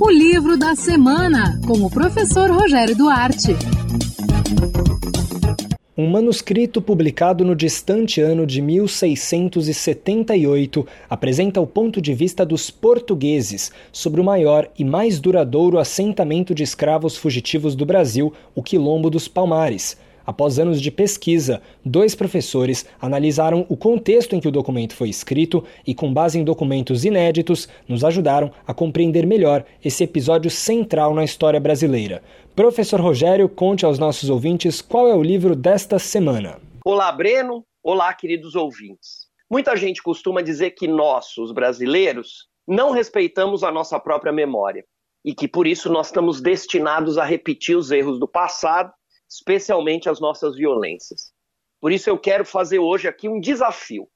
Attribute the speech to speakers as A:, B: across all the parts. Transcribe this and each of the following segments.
A: O livro da semana, com o professor Rogério Duarte.
B: Um manuscrito publicado no distante ano de 1678 apresenta o ponto de vista dos portugueses sobre o maior e mais duradouro assentamento de escravos fugitivos do Brasil, o Quilombo dos Palmares Após anos de pesquisa, dois professores analisaram o contexto em que o documento foi escrito e, com base em documentos inéditos, nos ajudaram a compreender melhor esse episódio central na história brasileira. Professor Rogério, conte aos nossos ouvintes qual é o livro desta semana.
C: Olá, Breno. Olá, queridos ouvintes. Muita gente costuma dizer que nós, os brasileiros, não respeitamos a nossa própria memória e que por isso nós estamos destinados a repetir os erros do passado especialmente as nossas violências. Por isso eu quero fazer hoje aqui um desafio: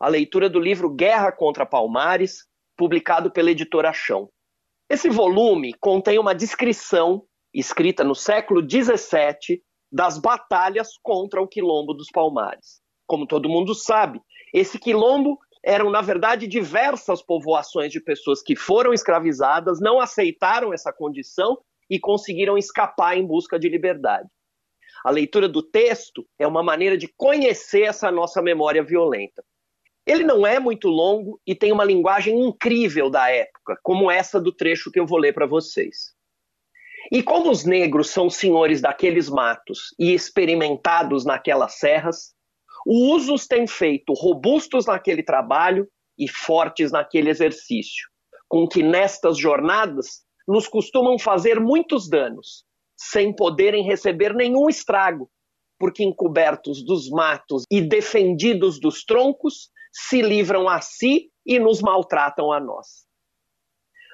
C: a leitura do livro Guerra contra Palmares, publicado pela editora Chão. Esse volume contém uma descrição, escrita no século XVII, das batalhas contra o Quilombo dos Palmares. Como todo mundo sabe, esse quilombo eram, na verdade, diversas povoações de pessoas que foram escravizadas, não aceitaram essa condição e conseguiram escapar em busca de liberdade. A leitura do texto é uma maneira de conhecer essa nossa memória violenta. Ele não é muito longo e tem uma linguagem incrível da época, como essa do trecho que eu vou ler para vocês. E como os negros são senhores daqueles matos e experimentados naquelas serras, os os têm feito robustos naquele trabalho e fortes naquele exercício, com que nestas jornadas nos costumam fazer muitos danos, sem poderem receber nenhum estrago, porque encobertos dos matos e defendidos dos troncos, se livram a si e nos maltratam a nós.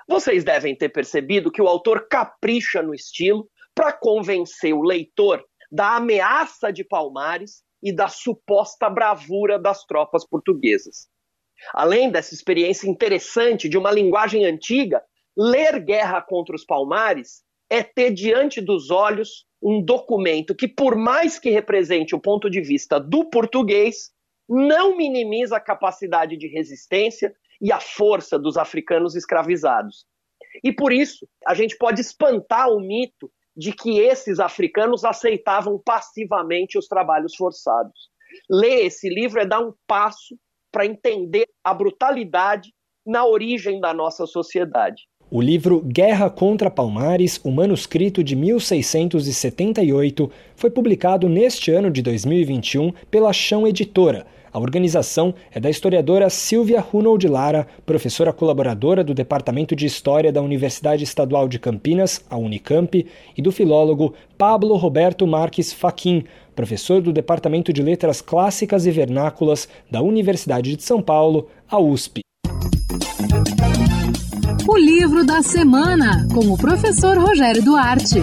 C: Vocês devem ter percebido que o autor capricha no estilo para convencer o leitor da ameaça de Palmares e da suposta bravura das tropas portuguesas. Além dessa experiência interessante de uma linguagem antiga, ler Guerra contra os Palmares é ter diante dos olhos um documento que, por mais que represente o ponto de vista do português, não minimiza a capacidade de resistência e a força dos africanos escravizados. E por isso, a gente pode espantar o mito de que esses africanos aceitavam passivamente os trabalhos forçados. Ler esse livro é dar um passo para entender a brutalidade na origem da nossa sociedade.
B: O livro Guerra contra Palmares, o manuscrito de 1678, foi publicado neste ano de 2021 pela Chão Editora. A organização é da historiadora Silvia Runold Lara, professora colaboradora do Departamento de História da Universidade Estadual de Campinas, a Unicamp, e do filólogo Pablo Roberto Marques Faquin, professor do Departamento de Letras Clássicas e Vernáculas da Universidade de São Paulo, a USP.
A: O livro da semana, com o professor Rogério Duarte.